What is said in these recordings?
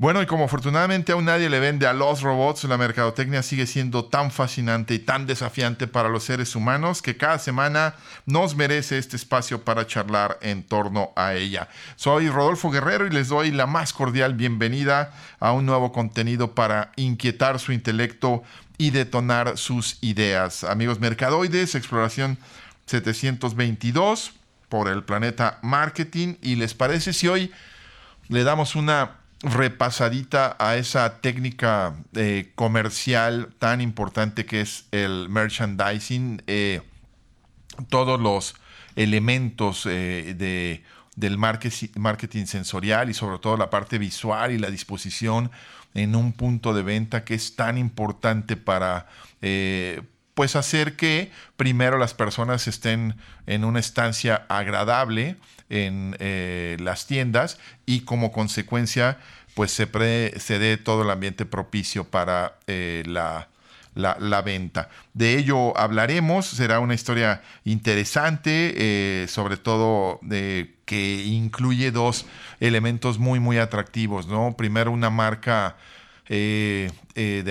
Bueno, y como afortunadamente aún nadie le vende a los robots, la mercadotecnia sigue siendo tan fascinante y tan desafiante para los seres humanos que cada semana nos merece este espacio para charlar en torno a ella. Soy Rodolfo Guerrero y les doy la más cordial bienvenida a un nuevo contenido para inquietar su intelecto y detonar sus ideas. Amigos mercadoides, exploración 722 por el planeta Marketing. ¿Y les parece si hoy le damos una repasadita a esa técnica eh, comercial tan importante que es el merchandising, eh, todos los elementos eh, de, del marketing, sensorial y sobre todo la parte visual y la disposición en un punto de venta que es tan importante para pues hacer que primero las personas estén en una estancia agradable en eh, las tiendas y como consecuencia pues se, se dé todo el ambiente propicio para eh, la, la, venta. De ello hablaremos, será una historia interesante, eh, sobre todo que incluye dos elementos muy, muy atractivos, ¿no? Primero una marca eh, eh,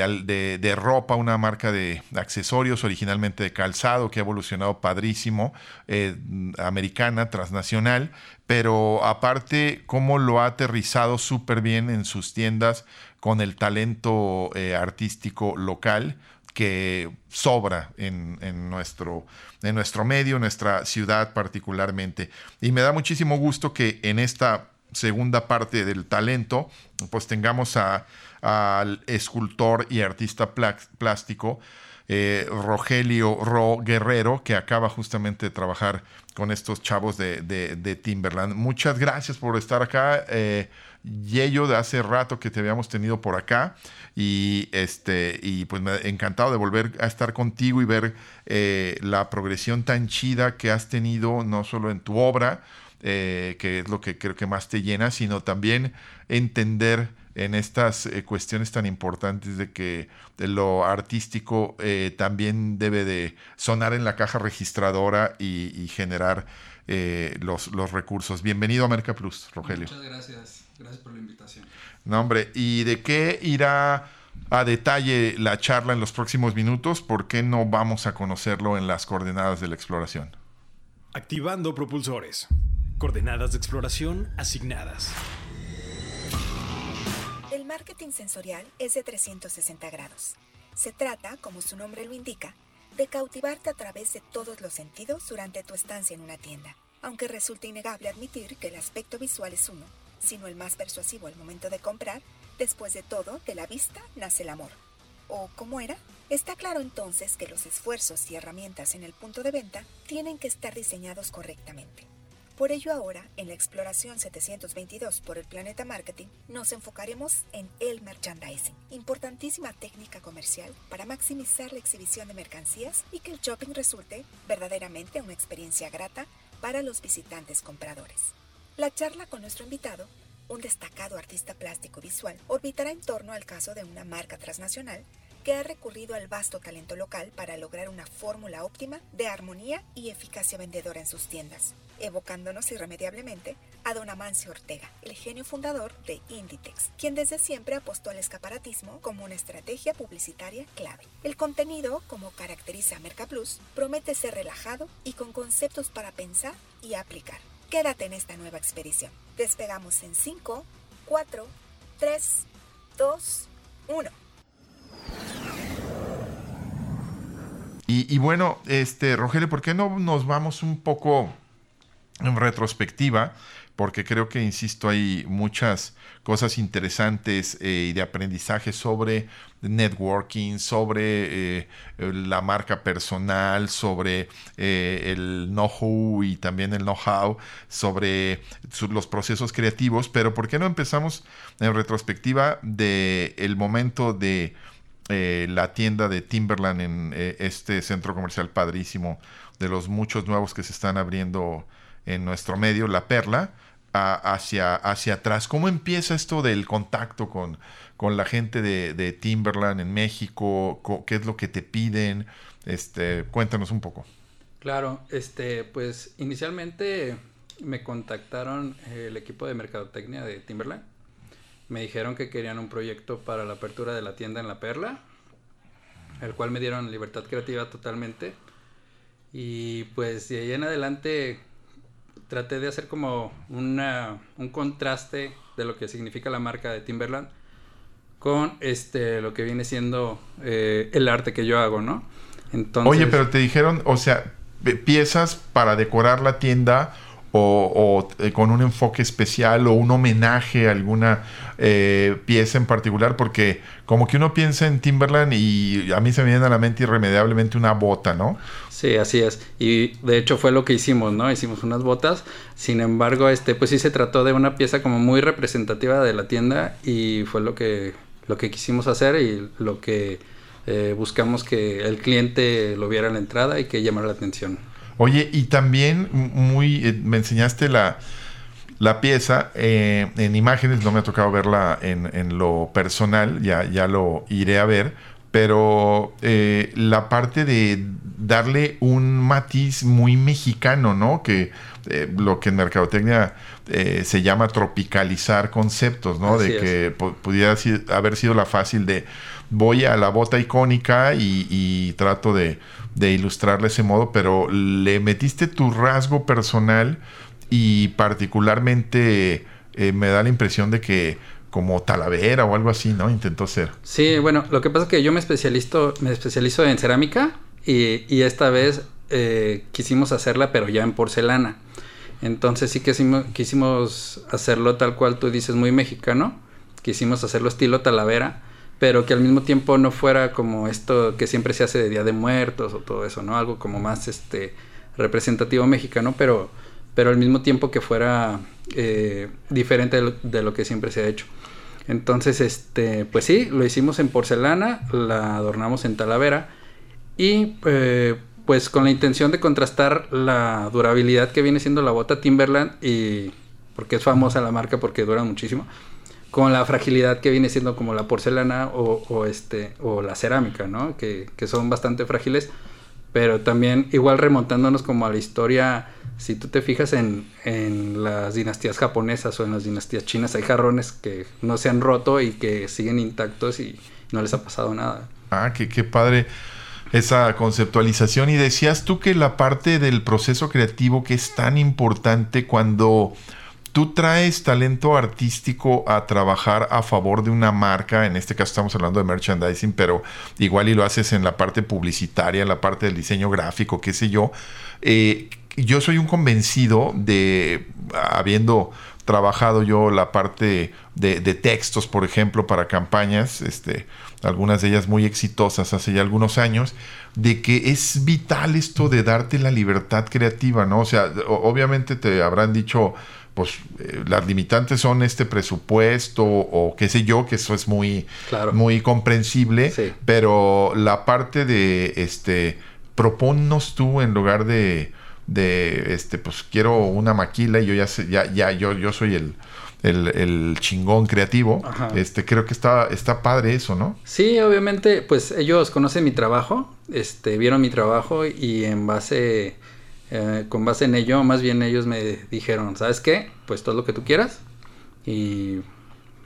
de, ropa, una marca de accesorios originalmente de calzado que ha evolucionado padrísimo, eh, americana, transnacional, pero aparte cómo lo ha aterrizado súper bien en sus tiendas con el talento artístico local que sobra en, nuestro, en nuestro medio, nuestra ciudad particularmente. Y me da muchísimo gusto que en esta segunda parte del talento, pues tengamos a al escultor y artista plástico eh, Rogelio Ro Guerrero, que acaba justamente de trabajar con estos chavos de, Timberland. Muchas gracias por estar acá. Eh, Yello, de hace rato que te habíamos tenido por acá. Y, este, y pues me ha encantado de volver a estar contigo y ver eh, la progresión tan chida que has tenido, no solo en tu obra, eh, que es lo que creo que más te llena, sino también entender en estas eh, cuestiones tan importantes de que lo artístico eh, también debe de sonar en la caja registradora y, generar eh, los, los, recursos. Bienvenido a Merca Plus, Rogelio. Muchas gracias, gracias por la invitación. No, hombre, ¿y de qué irá a detalle la charla en los próximos minutos? ¿Por qué no vamos a conocerlo en las coordenadas de la exploración? Activando propulsores. Coordenadas de exploración asignadas marketing sensorial es de 360 grados. Se trata, como su nombre lo indica, de cautivarte a través de todos los sentidos durante tu estancia en una tienda, aunque resulta innegable admitir que el aspecto visual es uno, sino el más persuasivo al momento de comprar, después de todo, de la vista nace el amor. ¿O cómo era? Está claro entonces que los esfuerzos y herramientas en el punto de venta tienen que estar diseñados correctamente. Por ello ahora, en la exploración 722 por el Planeta Marketing, nos enfocaremos en el merchandising, importantísima técnica comercial para maximizar la exhibición de mercancías y que el shopping resulte verdaderamente una experiencia grata para los visitantes compradores. La charla con nuestro invitado, un destacado artista plástico visual, orbitará en torno al caso de una marca transnacional que ha recurrido al vasto talento local para lograr una fórmula óptima de armonía y eficacia vendedora en sus tiendas evocándonos irremediablemente a don Amancio Ortega, el genio fundador de Inditex, quien desde siempre apostó al escaparatismo como una estrategia publicitaria clave. El contenido, como caracteriza a Mercaplus, promete ser relajado y con conceptos para pensar y aplicar. Quédate en esta nueva expedición. Despegamos en 5, 4, 3, 2, 1. Y, y, bueno, este, Rogelio, ¿por qué no nos vamos un poco en retrospectiva, porque creo que, insisto, hay muchas cosas interesantes eh, y de aprendizaje sobre networking, sobre eh, la marca personal, sobre eh, el know-how y también el know-how, sobre los procesos creativos, pero ¿por qué no empezamos en retrospectiva del el momento de la tienda de Timberland en este centro comercial padrísimo, de los muchos nuevos que se están abriendo en nuestro medio, La Perla, hacia, hacia atrás. ¿Cómo empieza esto del contacto con, con la gente de, Timberland en México? ¿Qué es lo que te piden? Este, cuéntanos un poco. Claro, este, pues inicialmente me contactaron el equipo de mercadotecnia de Timberland me dijeron que querían un proyecto para la apertura de la tienda en La Perla, el cual me dieron libertad creativa totalmente. Y pues de ahí en adelante traté de hacer como una, un contraste de lo que significa la marca de Timberland con este lo que viene siendo eh, el arte que yo hago, ¿no? Entonces, Oye, pero te dijeron, o sea, piezas para decorar la tienda o, eh, con un enfoque especial o un homenaje a alguna eh, pieza en particular, porque como que uno piensa en Timberland y a mí se me viene a la mente irremediablemente una bota, ¿no? Sí, así es. Y de hecho fue lo que hicimos, ¿no? Hicimos unas botas. Sin embargo, este, pues sí se trató de una pieza como muy representativa de la tienda y fue lo que, lo que quisimos hacer y lo que eh, buscamos que el cliente lo viera en la entrada y que llamara la atención. Oye, y también muy, eh, me enseñaste la, la pieza eh, en imágenes, no me ha tocado verla en, en, lo personal, ya, ya lo iré a ver, pero eh, la parte de darle un matiz muy mexicano, ¿no? Que lo que en mercadotecnia se llama tropicalizar conceptos, ¿no? de que pudiera haber sido la fácil de voy a la bota icónica y trato de de ilustrarle ese modo, pero le metiste tu rasgo personal y particularmente eh, me da la impresión de que como Talavera o algo así, ¿no? Intentó ser. Sí, bueno, lo que pasa es que yo me especializo, me especializo en cerámica y, esta vez eh, quisimos hacerla, pero ya en porcelana. Entonces sí quisimos, quisimos hacerlo tal cual tú dices, muy mexicano. Quisimos hacerlo estilo Talavera pero que al mismo tiempo no fuera como esto que siempre se hace de Día de Muertos o todo eso, ¿no? Algo como más este representativo mexicano, pero, pero al mismo tiempo que fuera eh, diferente de lo, que siempre se ha hecho. Entonces, este, pues sí, lo hicimos en porcelana, la adornamos en talavera y eh, pues con la intención de contrastar la durabilidad que viene siendo la bota Timberland y porque es famosa la marca porque dura muchísimo con la fragilidad que viene siendo como la porcelana o, este, o la cerámica, ¿no? Que, son bastante frágiles, pero también igual remontándonos como a la historia, si tú te fijas en, las dinastías japonesas o en las dinastías chinas, hay jarrones que no se han roto y que siguen intactos y no les ha pasado nada. Ah, qué, qué padre esa conceptualización. Y decías tú que la parte del proceso creativo que es tan importante cuando tú traes talento artístico a trabajar a favor de una marca, en este caso estamos hablando de merchandising, pero igual y lo haces en la parte publicitaria, en la parte del diseño gráfico, qué sé yo. Eh, yo soy un convencido de, habiendo trabajado yo la parte de, textos, por ejemplo, para campañas, este, algunas de ellas muy exitosas hace ya algunos años, de que es vital esto de darte la libertad creativa, ¿no? O sea, obviamente te habrán dicho pues eh, las limitantes son este presupuesto o qué sé yo, que eso es muy, muy comprensible, pero la parte de, este, proponnos tú en lugar de, de, este, pues quiero una maquila y yo ya, sé, ya, ya, yo, yo soy el, el, chingón creativo, este, creo que está, está padre eso, ¿no? Sí, obviamente, pues ellos conocen mi trabajo, este, vieron mi trabajo y en base eh, con base en ello, más bien ellos me dijeron, ¿sabes qué? Pues todo lo que tú quieras y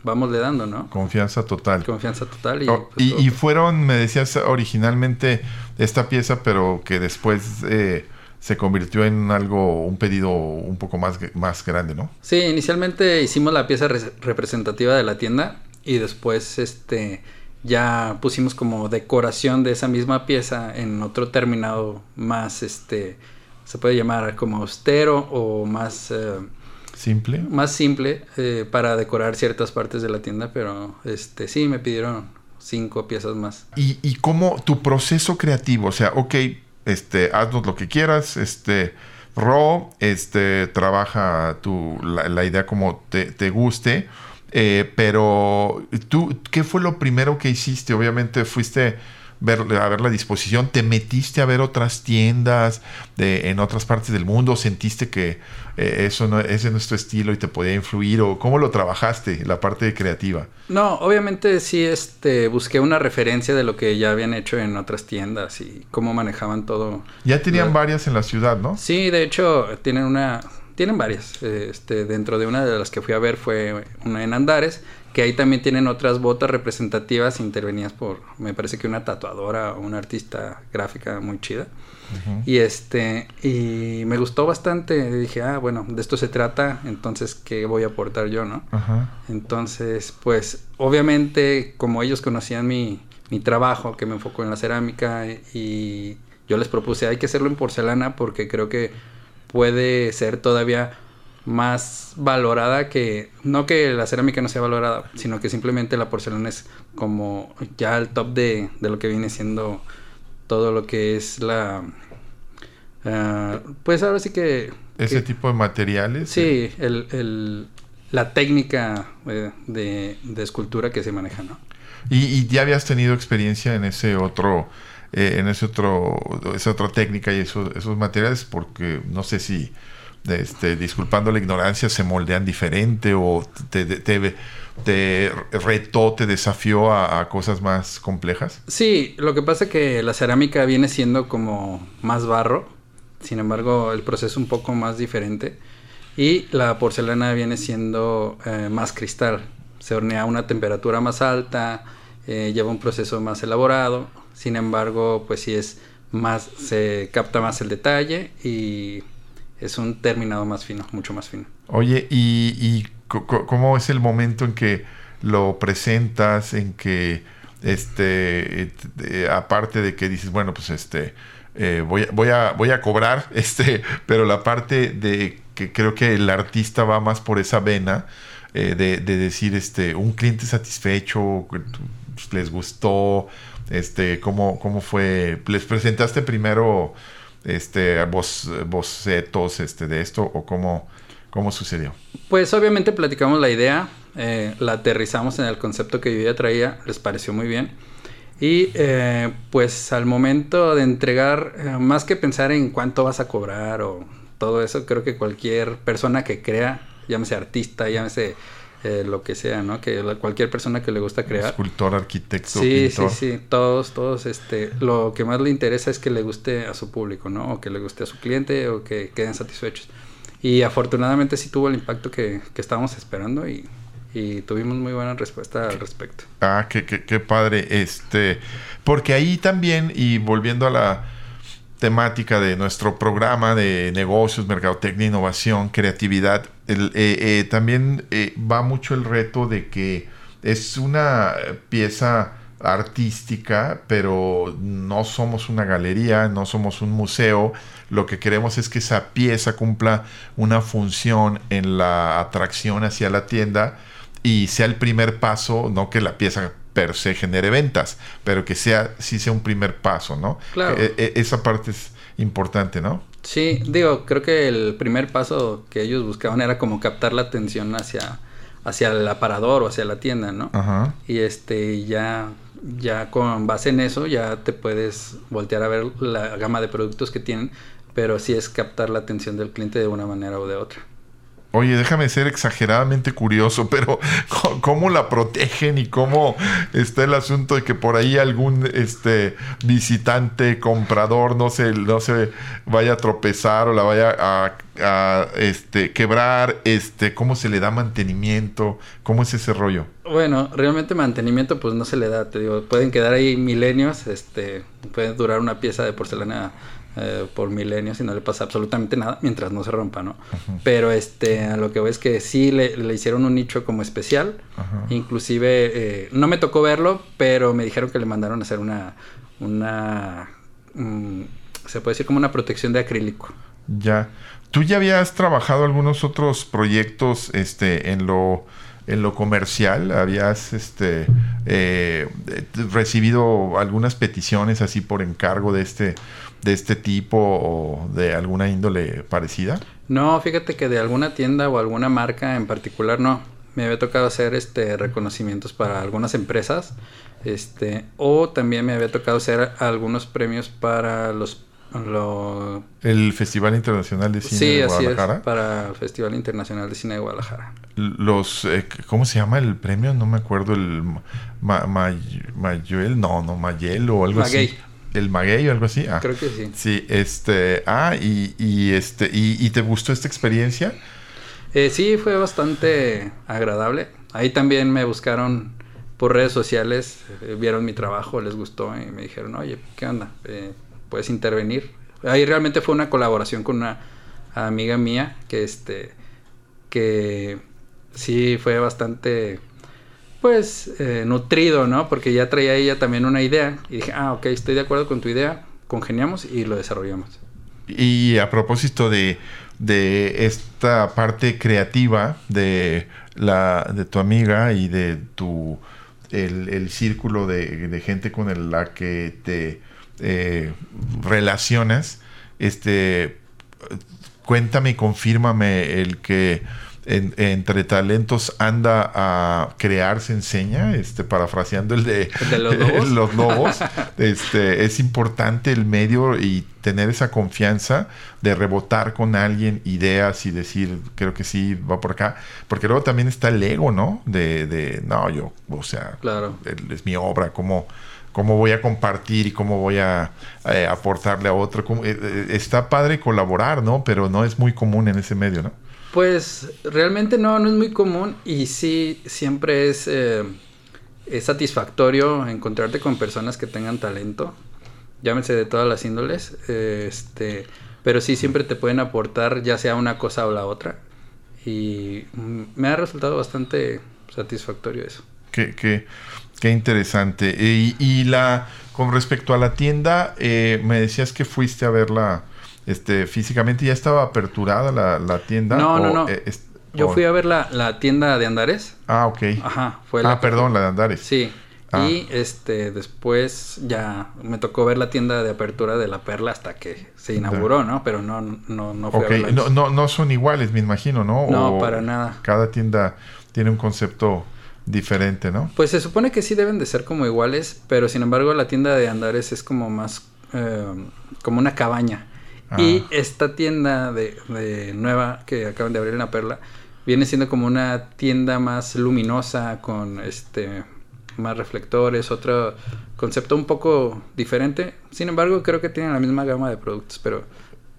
vamos le dando, ¿no? Confianza total. Confianza total. Oh, pues, y, fueron, me decías originalmente esta pieza, pero que después eh, se convirtió en algo, un pedido un poco más, más grande, ¿no? Sí, inicialmente hicimos la pieza representativa de la tienda y después este ya pusimos como decoración de esa misma pieza en otro terminado más este se puede llamar como austero o más... Eh, simple. Más simple eh, para decorar ciertas partes de la tienda, pero este sí me pidieron cinco piezas más. ¿Y, y cómo tu proceso creativo? O sea, ok, este, haznos lo que quieras, este, Ro, este, trabaja tu, la, idea como te, te guste. Eh, pero tú, ¿qué fue lo primero que hiciste? Obviamente fuiste ver, a ver la disposición, ¿te metiste a ver otras tiendas de, en otras partes del mundo? ¿Sentiste que eh, eso no, ese no es tu estilo y te podía influir? ¿O cómo lo trabajaste, la parte creativa? No, obviamente sí este, busqué una referencia de lo que ya habían hecho en otras tiendas y cómo manejaban todo. Ya tenían varias en la ciudad, ¿no? Sí, de hecho tienen una... Tienen varias. Este, dentro de una de las que fui a ver fue una en Andares que ahí también tienen otras botas representativas intervenidas por, me parece que una tatuadora o una artista gráfica muy chida. Y este, y me gustó bastante, dije, ah, bueno, de esto se trata, entonces, ¿qué voy a aportar yo, no? Entonces, pues, obviamente, como ellos conocían mi, mi trabajo, que me enfocó en la cerámica, y yo les propuse, hay que hacerlo en porcelana porque creo que puede ser todavía más valorada que no que la cerámica no sea valorada sino que simplemente la porcelana es como ya el top de, de lo que viene siendo todo lo que es la uh, pues ahora sí que ese tipo de materiales sí el, el, la técnica de, de, de, escultura que se maneja no y, y ya habías tenido experiencia en ese otro eh, en ese otro esa otra técnica y eso, esos materiales porque no sé si este, disculpando la ignorancia, se moldean diferente o te, retó, te desafió a, cosas más complejas? Sí, lo que pasa es que la cerámica viene siendo como más barro, sin embargo el proceso es un poco más diferente y la porcelana viene siendo eh, más cristal, se hornea a una temperatura más alta, eh, lleva un proceso más elaborado, sin embargo pues sí es más, se capta más el detalle y es un terminado más fino, mucho más fino. Oye, ¿y, cómo es el momento en que lo presentas, en que, este, aparte de que dices, bueno, pues este, eh, voy, voy, a, voy a cobrar, este, pero la parte de que creo que el artista va más por esa vena, eh, de, de, decir, este, un cliente satisfecho, les gustó, este, cómo, cómo fue, les presentaste primero este, bocetos este, de esto o cómo, cómo sucedió? Pues obviamente platicamos la idea, eh, la aterrizamos en el concepto que yo ya traía, les pareció muy bien. Y eh, pues al momento de entregar, eh, más que pensar en cuánto vas a cobrar o todo eso, creo que cualquier persona que crea, llámese artista, llámese eh, lo que sea, ¿no? Que cualquier persona que le gusta crear. Escultor, arquitecto, sí, pintor. Sí, sí, todos, todos, este, lo que más le interesa es que le guste a su público, ¿no? O que le guste a su cliente o que queden satisfechos. Y afortunadamente sí tuvo el impacto que, que estábamos esperando y, y tuvimos muy buena respuesta al respecto. Ah, qué, qué, qué padre. Este, porque ahí también, y volviendo a la temática de nuestro programa de negocios, mercadotecnia, innovación, creatividad, eh, eh, también eh, va mucho el reto de que es una pieza artística, pero no somos una galería, no somos un museo. Lo que queremos es que esa pieza cumpla una función en la atracción hacia la tienda y sea el primer paso, no que la pieza per se genere ventas, pero que sea, sí sea un primer paso, ¿no? Claro. E, e, esa parte es importante, ¿no? Sí, digo, creo que el primer paso que ellos buscaban era como captar la atención hacia, hacia el aparador o hacia la tienda, ¿no? Ajá. Y este, ya, ya con base en eso, ya te puedes voltear a ver la gama de productos que tienen, pero sí es captar la atención del cliente de una manera o de otra. Oye, déjame ser exageradamente curioso, pero ¿cómo la protegen y cómo está el asunto de que por ahí algún este visitante, comprador, no se, no vaya a tropezar o la vaya a, a, este, quebrar? Este, ¿Cómo se le da mantenimiento? ¿Cómo es ese rollo? Bueno, realmente mantenimiento pues no se le da, te digo, pueden quedar ahí milenios, este, puede durar una pieza de porcelana eh, por milenios y no le pasa absolutamente nada mientras no se rompa, ¿no? Ajá. Pero este, a lo que veo es que sí le, le hicieron un nicho como especial. Ajá. Inclusive, eh, no me tocó verlo, pero me dijeron que le mandaron a hacer una, una, um, se puede decir como una protección de acrílico. Ya. ¿Tú ya habías trabajado algunos otros proyectos este, en lo en lo comercial habías este eh, recibido algunas peticiones así por encargo de este de este tipo o de alguna índole parecida? No, fíjate que de alguna tienda o alguna marca en particular no. me había tocado hacer este reconocimientos para algunas empresas. Este, o también me había tocado hacer algunos premios para los lo... El Festival Internacional de Cine de Guadalajara. Sí, es, para el Festival Internacional de Cine de Guadalajara. Los, eh, ¿cómo se llama el premio? No me acuerdo, el ma, Mayuel, no, no, Mayel o algo así. El Maguey o algo así. Ah, Creo que sí. Sí, este, ah, y, y este, y, ¿te gustó esta experiencia? Eh, sí, fue bastante agradable. Ahí también me buscaron por redes sociales, eh, vieron mi trabajo, les gustó y me dijeron, oye, ¿qué onda? Eh, puedes intervenir. Ahí realmente fue una colaboración con una amiga mía que este que sí fue bastante pues eh, nutrido, ¿no? Porque ya traía ella también una idea y dije, ah, ok, estoy de acuerdo con tu idea, congeniamos y lo desarrollamos. Y a propósito de, de esta parte creativa de, la, de tu amiga y de tu el, el círculo de, de, gente con la que te eh, relacionas, este, cuéntame y confírmame el que entre talentos anda a crear se enseña, este, parafraseando el de, los lobos. este, es importante el medio y tener esa confianza de rebotar con alguien ideas y decir, creo que sí, va por acá. Porque luego también está el ego, ¿no? De, de no, yo, o sea, claro. es mi obra, como cómo voy a compartir y cómo voy a eh, aportarle a otro. Eh, eh, está padre colaborar, ¿no? Pero no es muy común en ese medio, ¿no? Pues realmente no, no es muy común y sí, siempre es, es satisfactorio encontrarte con personas que tengan talento, llámese de todas las índoles, este, pero sí siempre te pueden aportar ya sea una cosa o la otra y me ha resultado bastante satisfactorio eso. Que, que Qué interesante. Y, la con respecto a la tienda, eh, me decías que fuiste a verla este, físicamente. ¿Ya estaba aperturada la, tienda? No, no, no. Eh, Yo fui a ver la, tienda de Andares. Ah, ok. Ajá, fue la Ah, perdón, la de Andares. Sí. Ah. Y este después ya me tocó ver la tienda de apertura de la Perla hasta que se inauguró, ¿no? Pero no, no, no fue no, no, no son iguales, me imagino, ¿no? No, para nada. Cada tienda tiene un concepto diferente, ¿no? Pues se supone que sí deben de ser como iguales, pero sin embargo la tienda de Andares es como más eh, como una cabaña. Ah. Y esta tienda de, nueva que acaban de abrir en la Perla viene siendo como una tienda más luminosa con este más reflectores, otro concepto un poco diferente. Sin embargo, creo que tienen la misma gama de productos, pero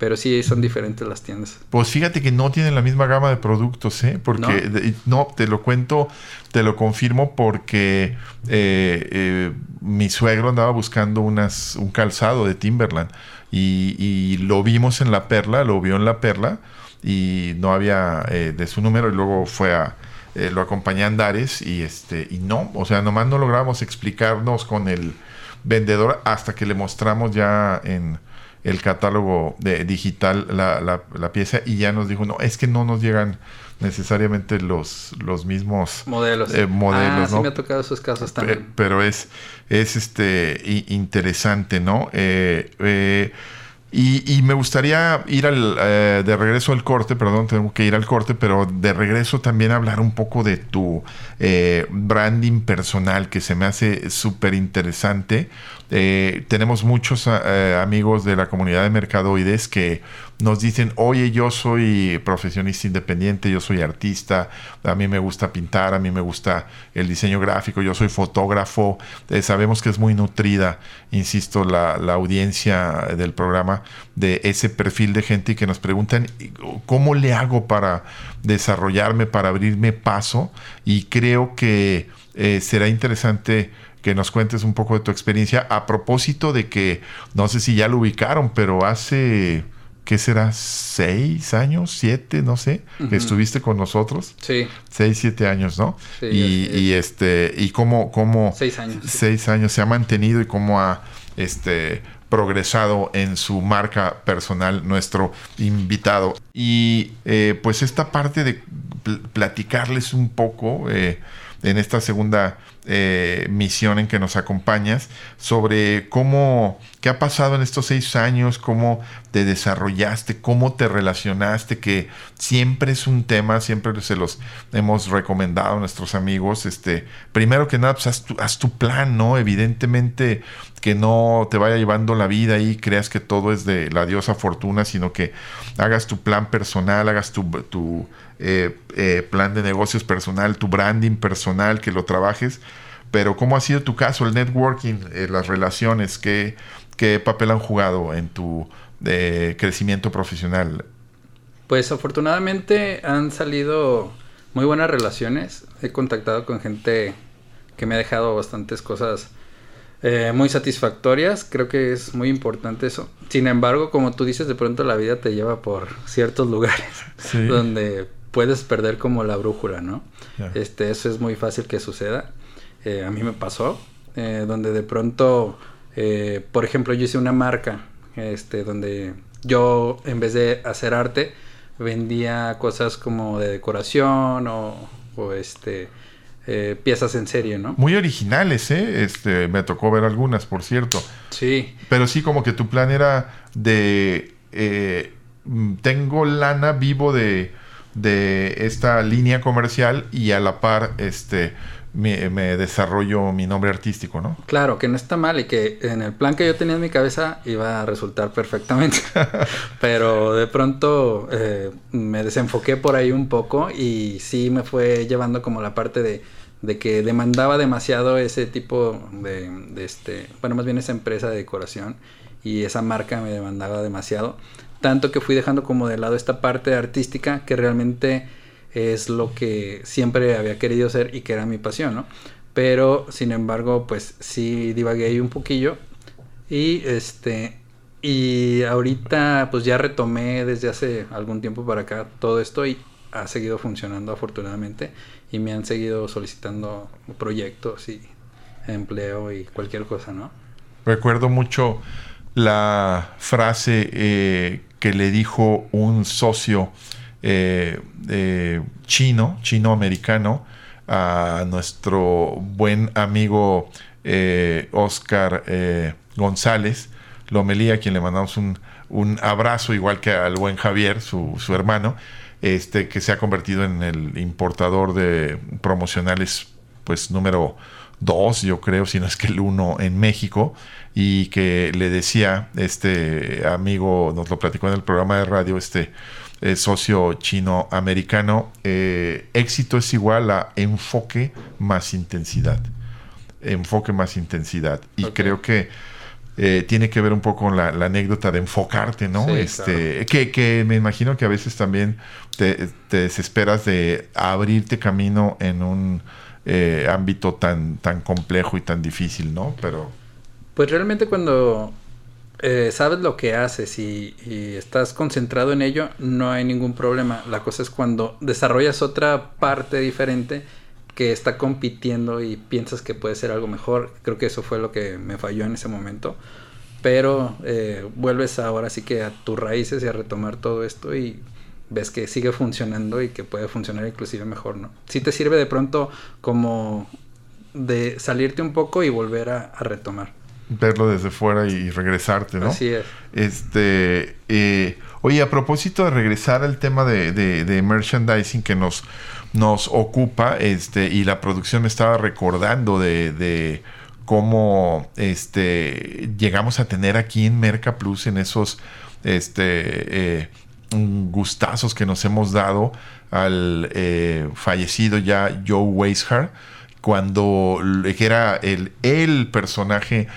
pero sí son diferentes las tiendas. Pues fíjate que no tienen la misma gama de productos, ¿eh? Porque no, te lo cuento, te lo confirmo porque eh, eh, mi suegro andaba buscando unas, un calzado de Timberland y, lo vimos en la perla, lo vio en la perla y no había eh, de su número y luego fue a lo acompañé a Andares y este y no, o sea, nomás no logramos explicarnos con el vendedor hasta que le mostramos ya en el catálogo de, digital, la, la, pieza, y ya nos dijo, no, es que no nos llegan necesariamente los, los mismos modelos. Eh, modelos ah, sí me ha tocado esos casos también. pero es, es este interesante, ¿no? Eh, eh, y, me gustaría ir al, de regreso al corte, perdón, tengo que ir al corte, pero de regreso también hablar un poco de tu branding personal, que se me hace súper interesante. Eh, tenemos muchos eh, amigos de la comunidad de mercadoides que nos dicen, oye, yo soy profesionista independiente, yo soy artista, a mí me gusta pintar, a mí me gusta el diseño gráfico, yo soy fotógrafo. Eh, sabemos que es muy nutrida, insisto, la, la, audiencia del programa de ese perfil de gente y que nos preguntan, ¿cómo le hago para desarrollarme, para abrirme paso? Y creo que será interesante que nos cuentes un poco de tu experiencia a propósito de que, no sé si ya lo ubicaron, pero hace, ¿qué será? ¿Seis años? ¿Siete? No sé, estuviste con nosotros. Sí. Seis, siete años, ¿no? Sí, y, este, y cómo, cómo... Seis años. Seis años se ha mantenido y cómo ha, este progresado en su marca personal nuestro invitado. Y eh, pues esta parte de platicarles un poco eh, en esta segunda eh, misión en que nos acompañas sobre cómo, qué ha pasado en estos seis años, cómo te desarrollaste, cómo te relacionaste, que siempre es un tema, siempre se los hemos recomendado a nuestros amigos. Este, primero que nada, pues haz tu, haz tu plan, ¿no? Evidentemente que no te vaya llevando la vida y creas que todo es de la diosa fortuna, sino que hagas tu plan personal, hagas tu, tu eh, eh, plan de negocios personal, tu branding personal, que lo trabajes. Pero ¿cómo ha sido tu caso, el networking, eh, las relaciones? ¿qué, ¿Qué papel han jugado en tu crecimiento profesional? Pues afortunadamente han salido muy buenas relaciones. He contactado con gente que me ha dejado bastantes cosas muy satisfactorias. Creo que es muy importante eso. Sin embargo, como tú dices, de pronto la vida te lleva por ciertos lugares donde puedes perder como la brújula, ¿no? Este, eso es muy fácil que suceda. Eh, a mí me pasó, eh, donde de pronto, eh, por ejemplo, yo hice una marca, este, donde yo en vez de hacer arte, vendía cosas como de decoración o, o este, piezas en serie, ¿no? Muy originales, ¿eh? Este, me tocó ver algunas, por cierto. Sí. Pero sí, como que tu plan era de, tengo lana, vivo de de esta línea comercial y a la par este me, desarrollo mi nombre artístico, ¿no? Claro, que no está mal y que en el plan que yo tenía en mi cabeza iba a resultar perfectamente. Pero de pronto eh, me desenfoqué por ahí un poco y sí me fue llevando como la parte de, de que demandaba demasiado ese tipo de, de, este, bueno, más bien esa empresa de decoración y esa marca me demandaba demasiado tanto que fui dejando como de lado esta parte artística que realmente es lo que siempre había querido hacer y que era mi pasión, ¿no? Pero sin embargo, pues sí divagué un poquillo y este y ahorita pues ya retomé desde hace algún tiempo para acá todo esto y ha seguido funcionando afortunadamente y me han seguido solicitando proyectos y empleo y cualquier cosa, ¿no? Recuerdo mucho la frase eh, que le dijo un socio eh, eh, chino, chino-americano, a nuestro buen amigo eh, Oscar González Lomelía, a quien le mandamos un, abrazo, igual que al buen Javier, su, su, hermano, este, que se ha convertido en el importador de promocionales, pues número dos, yo creo, si no es que el uno en México y que le decía este amigo, nos lo platicó en el programa de radio, este eh, socio chino-americano, eh, éxito es igual a enfoque más intensidad. Enfoque más intensidad. Y creo que eh, tiene que ver un poco con la, anécdota de enfocarte, ¿no? este, que, que, me imagino que a veces también te, te desesperas de abrirte camino en un ámbito tan, tan complejo y tan difícil, ¿no? Pero pues realmente cuando eh, sabes lo que haces y, estás concentrado en ello, no hay ningún problema. La cosa es cuando desarrollas otra parte diferente que está compitiendo y piensas que puede ser algo mejor. Creo que eso fue lo que me falló en ese momento. Pero eh, vuelves ahora sí que a tus raíces y a retomar todo esto y ves que sigue funcionando y que puede funcionar inclusive mejor, ¿no? Si te sirve de pronto como de salirte un poco y volver a retomar verlo desde fuera y regresarte, ¿no? Así es. Este, eh, oye, a propósito de regresar al tema de, merchandising que nos, nos ocupa, este, y la producción me estaba recordando de, cómo este, llegamos a tener aquí en Merca Plus en esos este, eh, gustazos que nos hemos dado al eh, fallecido ya Joe Weishart cuando era el, el personaje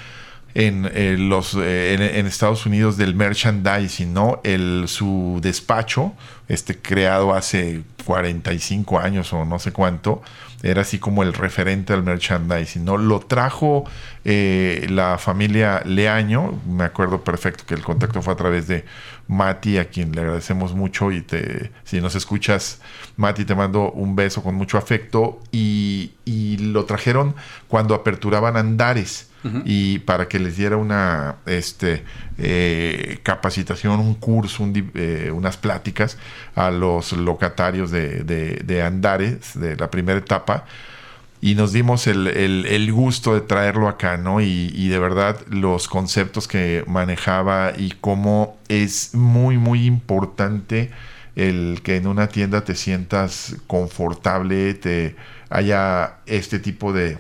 en, eh, los, eh, en, Estados Unidos del merchandising, ¿no? El, su despacho, este creado hace 45 años o no sé cuánto, era así como el referente al merchandising, ¿no? Lo trajo eh, la familia Leaño, me acuerdo perfecto que el contacto fue a través de Mati, a quien le agradecemos mucho y te, si nos escuchas, Mati, te mando un beso con mucho afecto y, y lo trajeron cuando aperturaban Andares y para que les diera una este, eh, capacitación, un curso, eh, unas pláticas a los locatarios de, de, Andares, de la primera etapa. y nos dimos el, el- el gusto de traerlo acá, ¿no? Y, y de verdad los conceptos que manejaba y cómo es muy, muy importante el que en una tienda te sientas confortable, te haya este tipo de,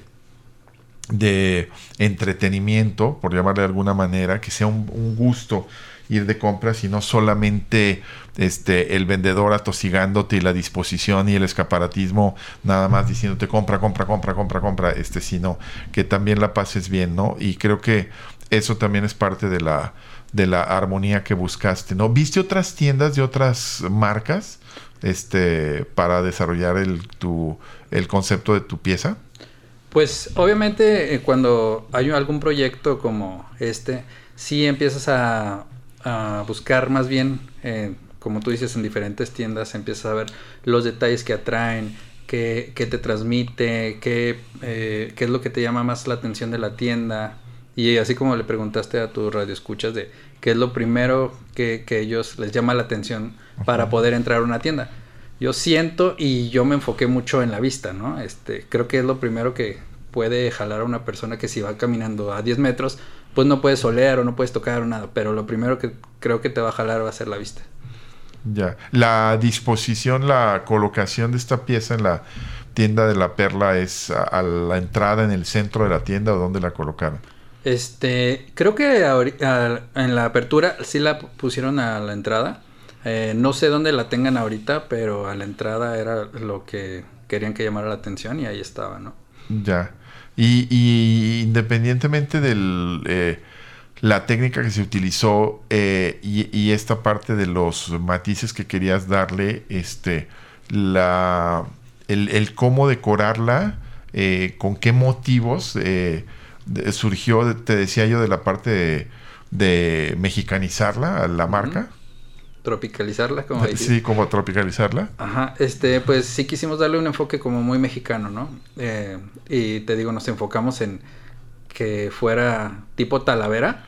de entretenimiento, por llamarle de alguna manera, que sea un, gusto ir de compras y no solamente este el vendedor atosigándote y la disposición y el escaparatismo nada más diciéndote compra, compra, compra, compra, compra, este, sino que también la pases bien, ¿no? Y creo que eso también es parte de la de la armonía que buscaste, ¿no? ¿Viste otras tiendas de otras marcas este para desarrollar el tu el concepto de tu pieza? Pues obviamente eh, cuando hay algún proyecto como este, sí empiezas a, a buscar más bien, eh, como tú dices, en diferentes tiendas, empiezas a ver los detalles que atraen, qué, qué te transmite, qué, eh, qué es lo que te llama más la atención de la tienda. Y así como le preguntaste a tus radioescuchas de qué es lo primero que, que ellos les llama la atención para poder entrar a una tienda. Yo siento y yo me enfoqué mucho en la vista, ¿no? Este, creo que es lo primero que puede jalar a una persona que si va caminando a 10 metros, pues no puedes oler o no puedes tocar o nada, pero lo primero que creo que te va a jalar va a ser la vista. Ya. La disposición, la colocación de esta pieza en la tienda de la perla es a, a la entrada en el centro de la tienda o dónde la colocaron. Este, creo que a- en la apertura sí la pu- pusieron a la entrada. Eh, no sé dónde la tengan ahorita, pero a la entrada era lo que querían que llamara la atención y ahí estaba, ¿no? Ya. Y, y independientemente del eh, la técnica que se utilizó eh, y, y esta parte de los matices que querías darle, este, la, el, el cómo decorarla, eh, con qué motivos eh, de- surgió, te decía yo, de la parte de, de mexicanizarla a la marca. Tropicalizarla, como dijiste. Sí, como tropicalizarla. Ajá, este, pues sí quisimos darle un enfoque como muy mexicano, ¿no? Eh, y te digo, nos enfocamos en que fuera tipo Talavera,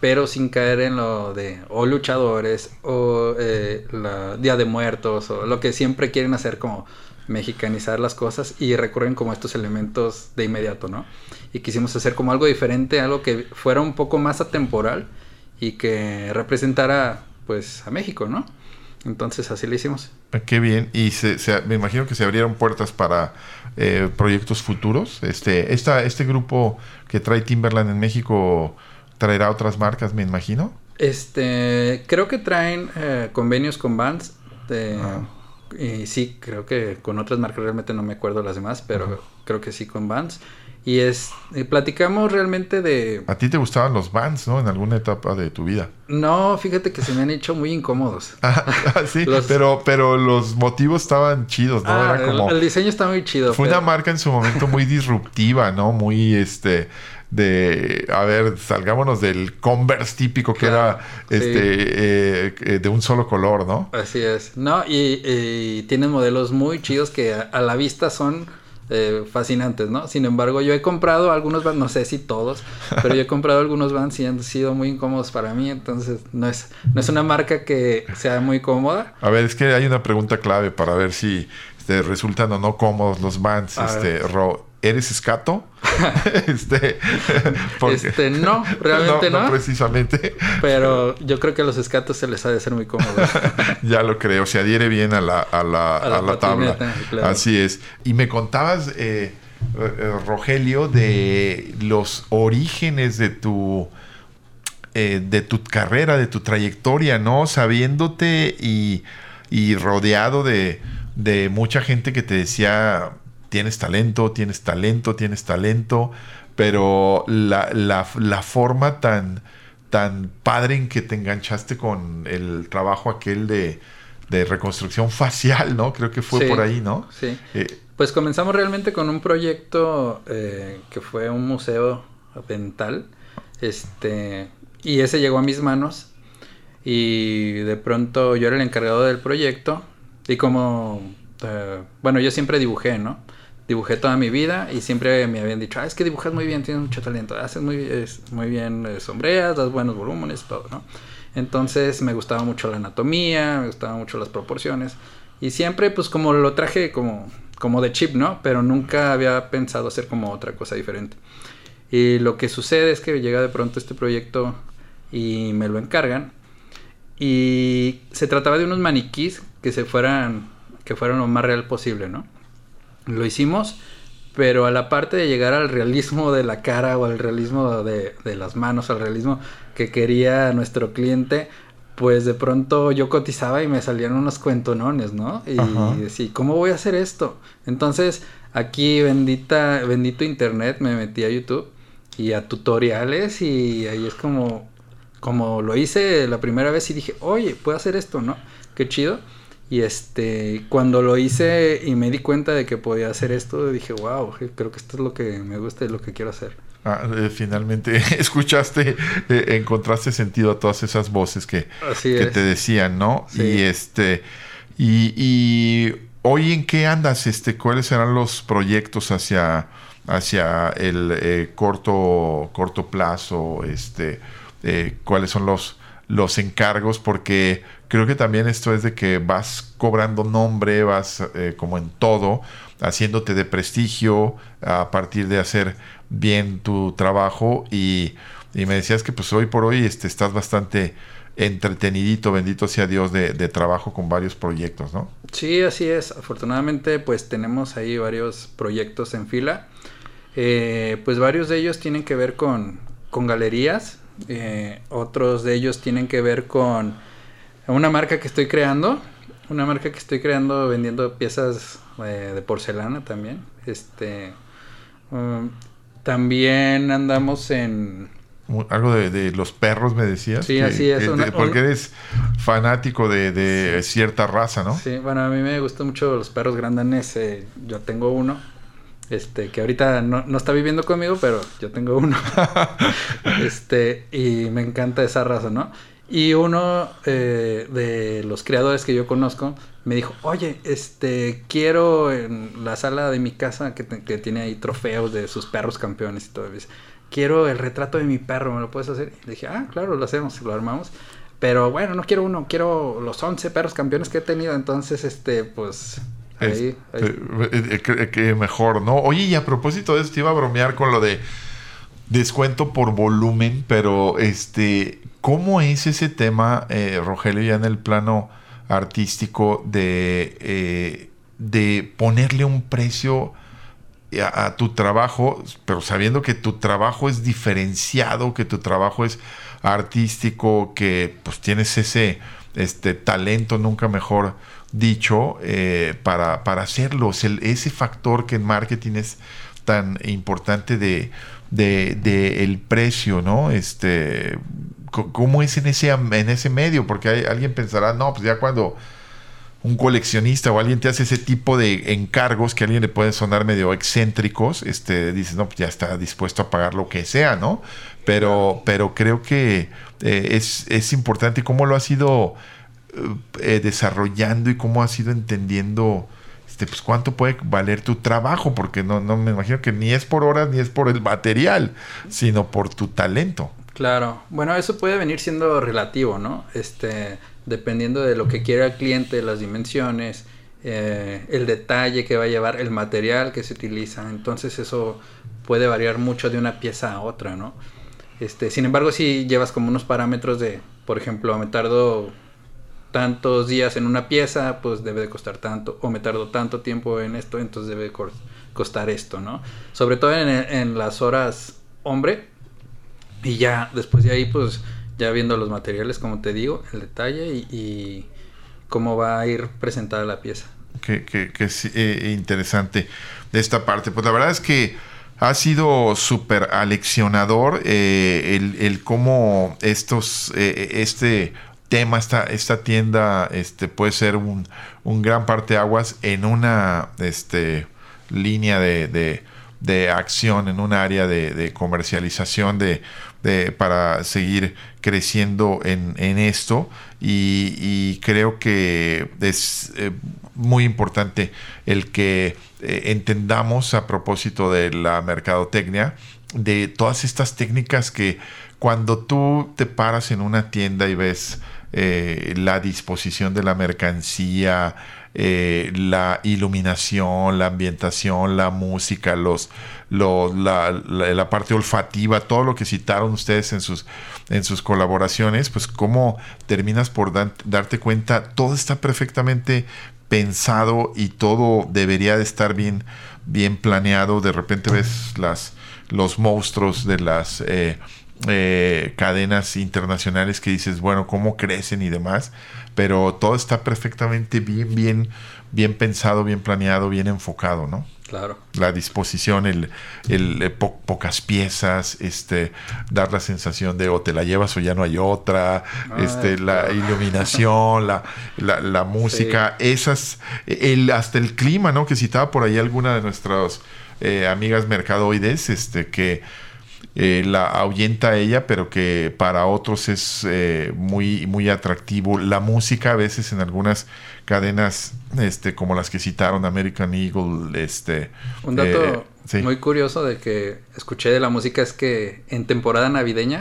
pero sin caer en lo de o luchadores o eh, la Día de Muertos o lo que siempre quieren hacer como mexicanizar las cosas y recurren como a estos elementos de inmediato, ¿no? Y quisimos hacer como algo diferente, algo que fuera un poco más atemporal y que representara pues a México, ¿no? Entonces así lo hicimos. Qué bien. Y se, se- me imagino que se abrieron puertas para eh, proyectos futuros. Este, esta, este grupo que trae Timberland en México traerá otras marcas, me imagino. Este, creo que traen eh, convenios con Vans. de- Ajá. Y sí, creo que con otras marcas realmente no me acuerdo las demás, pero creo que sí con Vans. Y es, y platicamos realmente de... A ti te gustaban los bands, ¿no? En alguna etapa de tu vida. No, fíjate que se me han hecho muy incómodos. Ah, sí, Los- pero, pero los motivos estaban chidos, ¿no? Ah, Era como... el, diseño está muy chido. Fue pero- una marca en su momento muy disruptiva, ¿no? Muy, este, de, a ver, salgámonos del Converse típico que Claro, era, sí. este, eh, eh, de un solo color, ¿no? Así es. No, y, y tienen modelos muy chidos que a, a la vista son eh, fascinantes, ¿no? Sin embargo, yo he comprado algunos Vans, no sé si todos, pero yo he comprado algunos Vans y han sido muy incómodos para mí, entonces no es, no es una marca que sea muy cómoda. A ver, es que hay una pregunta clave para ver si este, resultan o no cómodos los bands. A Este, Ro, ¿eres escato? este, porque- Este, no, realmente no. precisamente. Pero yo creo que a los escatos se les ha de ser muy cómodo. ya lo creo, se adhiere bien a la, a la, A la a la tabla. claro. Así es. Y me contabas, eh, eh, Rogelio, de los orígenes de tu eh, de tu carrera, de tu trayectoria, ¿no? Sabiéndote y, y rodeado de, de mucha gente que te decía, tienes talento, tienes talento, tienes talento, pero la, la, la forma tan, tan padre en que te enganchaste con el trabajo aquel de, de reconstrucción facial, ¿no? Creo que fue Sí, por ahí, ¿no? Sí. Eh, Pues comenzamos realmente con un proyecto eh, que fue un museo dental. Este, y ese llegó a mis manos. Y de pronto yo era el encargado del proyecto. Y como, eh, bueno, yo siempre dibujé, ¿no? Dibujé toda mi vida y siempre me habían dicho, ah, es que dibujas muy bien, tienes mucho talento, haces muy, es- muy bien eh, sombreas, das buenos volúmenes, todo, ¿no? Entonces me gustaba mucho la anatomía, me gustaban mucho las proporciones. Y siempre, pues como lo traje como como de chip, ¿no? Pero nunca había pensado hacer como otra cosa diferente. Y lo que sucede es que llega de pronto este proyecto y me lo encargan. Y se trataba de unos maniquís que se fueran, que fueran lo más real posible, ¿no? Lo hicimos, pero a la parte de llegar al realismo de la cara o al realismo de, de las manos, al realismo que quería nuestro cliente, pues de pronto yo cotizaba y me salían unos cuentonones, ¿no? Y decía, ¿cómo voy a hacer esto? Entonces, aquí bendita, bendito internet, me metí a YouTube y a tutoriales y ahí es como, como lo hice la primera vez y dije, oye, puedo hacer esto, ¿no? Qué chido. Y este, cuando lo hice y me di cuenta de que podía hacer esto, dije, wow, creo que esto es lo que me gusta y lo que quiero hacer. Ah, eh, finalmente escuchaste, eh, encontraste sentido a todas esas voces que, que te decían, ¿no? Y este, y, hoy en qué andas, este, cuáles serán los proyectos hacia, hacia el eh, corto, corto plazo, este, cuáles son los, los encargos, porque creo que también esto es de que vas cobrando nombre, vas como en todo, haciéndote de prestigio a partir de hacer bien tu trabajo y, me decías que pues hoy por hoy este, estás bastante entretenidito, bendito sea Dios, de, trabajo con varios proyectos, ¿no? Sí, así es. Afortunadamente pues tenemos ahí varios proyectos en fila. Eh, pues varios de ellos tienen que ver con, con galerías, eh, otros de ellos tienen que ver con una marca que estoy creando, una marca que estoy creando vendiendo piezas eh, de porcelana también. Este, um, también andamos en... Algo de, los perros, me decías. Sí, así es. porque eres fanático de, cierta raza, ¿no? Sí, bueno, a mí me gustan mucho los perros grandanes. Eh, yo tengo uno. Este, que ahorita no, no, está viviendo conmigo, pero yo tengo uno. este, y me encanta esa raza, ¿no? Y uno eh, de los creadores que yo conozco me dijo, oye, este, quiero en la sala de mi casa que, tiene ahí trofeos de sus perros campeones y todo. quiero el retrato de mi perro, ¿me lo puedes hacer? Y le dije, ah, claro, lo hacemos, lo armamos. Pero bueno, no quiero uno, quiero los 11 perros campeones que he tenido. Entonces, este, pues... Ahí, ahí. Eh, eh, que mejor, ¿no? Oye, y a propósito de esto, te iba a bromear con lo de descuento por volumen, pero este, ¿Cómo es ese tema, eh, Rogelio, ya en el plano artístico de, eh, de ponerle un precio a, tu trabajo, pero sabiendo que tu trabajo es diferenciado, que tu trabajo es artístico, que pues tienes ese este, talento, nunca mejor dicho, eh, para, para hacerlo. ese factor que en marketing es tan importante de, de, de el precio, ¿no? Este, ¿Cómo es en ese, en ese medio? Porque hay, alguien pensará, no, pues ya cuando un coleccionista o alguien te hace ese tipo de encargos que a alguien le pueden sonar medio excéntricos, este, dices, no, pues ya está dispuesto a pagar lo que sea, ¿no? Pero, pero creo que eh, es, es, importante cómo lo has ido eh, desarrollando y cómo has ido entendiendo este, pues cuánto puede valer tu trabajo, porque no, no me imagino que ni es por horas ni es por el material, sino por tu talento. Claro, bueno, eso puede venir siendo relativo, ¿no? Este, dependiendo de lo que quiera el cliente, las dimensiones, eh, el detalle que va a llevar, el material que se utiliza. Entonces eso puede variar mucho de una pieza a otra, ¿no? Este, sin embargo, si llevas como unos parámetros de, por ejemplo, me tardo tantos días en una pieza, pues debe de costar tanto, o me tardo tanto tiempo en esto, entonces debe costar esto, ¿no? Sobre todo en, en las horas hombre, y ya, después de ahí, pues ya viendo los materiales, como te digo, el detalle y, cómo va a ir presentada la pieza. Que, eh, interesante de esta parte. Pues la verdad es que ha sido súper aleccionador eh, el, cómo estos, eh, este tema, esta, esta tienda este, puede ser un, un gran aguas en una este, línea de, de, acción, en un área de, de comercialización de para seguir creciendo en, esto. Y, creo que es eh, muy importante el que eh, entendamos a propósito de la mercadotecnia de todas estas técnicas que cuando tú te paras en una tienda y ves eh, la disposición de la mercancía, la iluminación, la ambientación, la música, los, los la, la, parte olfativa, todo lo que citaron ustedes en sus, en sus colaboraciones, pues cómo terminas por darte cuenta, todo está perfectamente pensado y todo debería de estar bien, bien planeado. De repente ves las, los monstruos de las eh, eh, cadenas internacionales que dices, bueno, cómo crecen y demás, pero todo está perfectamente bien, bien, bien pensado, bien planeado, bien enfocado, ¿no? Claro. La disposición, el, el eh, pocas piezas, este, dar la sensación de o te la llevas o ya no hay otra, ah, este, la iluminación, la, la, música, esas, el, hasta el clima, ¿no? Que citaba por ahí alguna de nuestras eh, amigas mercadoides, este, que eh, la ahuyenta a ella, pero que para otros es muy, muy atractivo. La música a veces en algunas cadenas este como las que citaron American Eagle este un dato eh, muy curioso de que escuché de la música es que en temporada navideña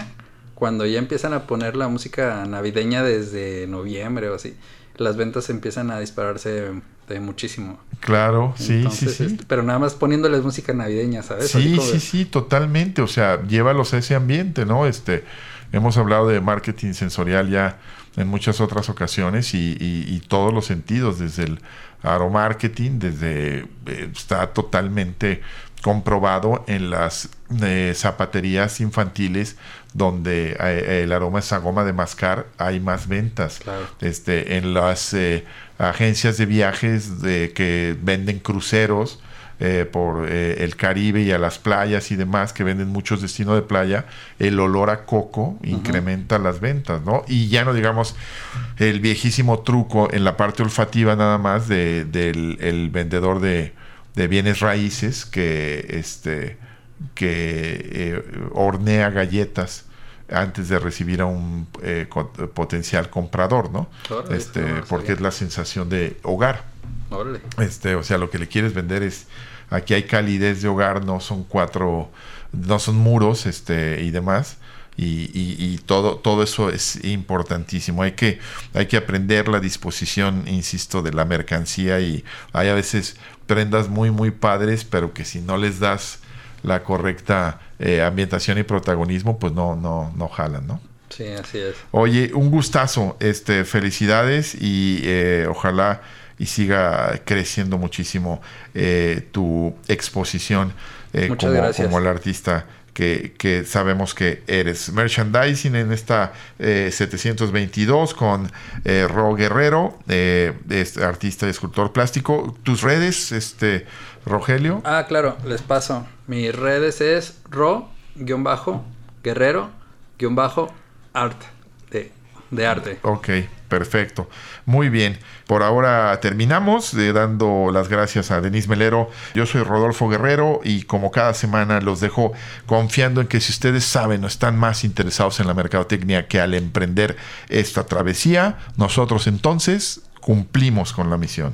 cuando ya empiezan a poner la música navideña desde noviembre o así las ventas empiezan a dispararse de muchísimo. Claro, sí, sí, sí. Este, pero nada más poniéndoles música navideña, ¿sabes? Sí, sí, sí, totalmente. O sea, llévalos a ese ambiente, ¿no? Este, hemos hablado de marketing sensorial ya en muchas otras ocasiones y, todos los sentidos, desde el aromarketing, desde eh, está totalmente comprobado en las eh, zapaterías infantiles donde eh, el aroma es a goma de mascar hay más ventas este en las agencias de viajes de que venden cruceros eh, por eh, el Caribe y a las playas y demás, que venden muchos destinos de playa, el olor a coco incrementa las ventas, ¿no? Y ya no digamos el viejísimo truco en la parte olfativa nada más de, del el vendedor de, bienes raíces que, este, que eh, hornea galletas antes de recibir a un potencial comprador, ¿no? este, porque es la sensación de hogar. Este, o sea, lo que le quieres vender es aquí hay calidez de hogar, no son cuatro, no son muros, este, y demás. Y, y, todo, todo eso es importantísimo. Hay que, hay que aprender la disposición, insisto, de la mercancía y hay a veces prendas muy, muy padres, pero que si no les das la correcta eh, ambientación y protagonismo, pues no, no, no jalan, ¿no? Sí, así es. Oye, un gustazo, este, felicidades y eh, ojalá y siga creciendo muchísimo eh, tu exposición eh, como, como el artista que, que, sabemos que eres. Merchandising en esta 722 eh, con Ro Guerrero, este artista y escultor plástico. ¿Tus redes, este Rogelio? Ah, claro, les paso. Mis redes es Ro-Guerrero-Art de, de arte. Ok, perfecto. Muy bien. Por ahora terminamos de dando las gracias a Denise Melero. Yo soy Rodolfo Guerrero y como cada semana los dejo confiando en que si ustedes saben o están más interesados en la mercadotecnia que al emprender esta travesía, nosotros entonces cumplimos con la misión.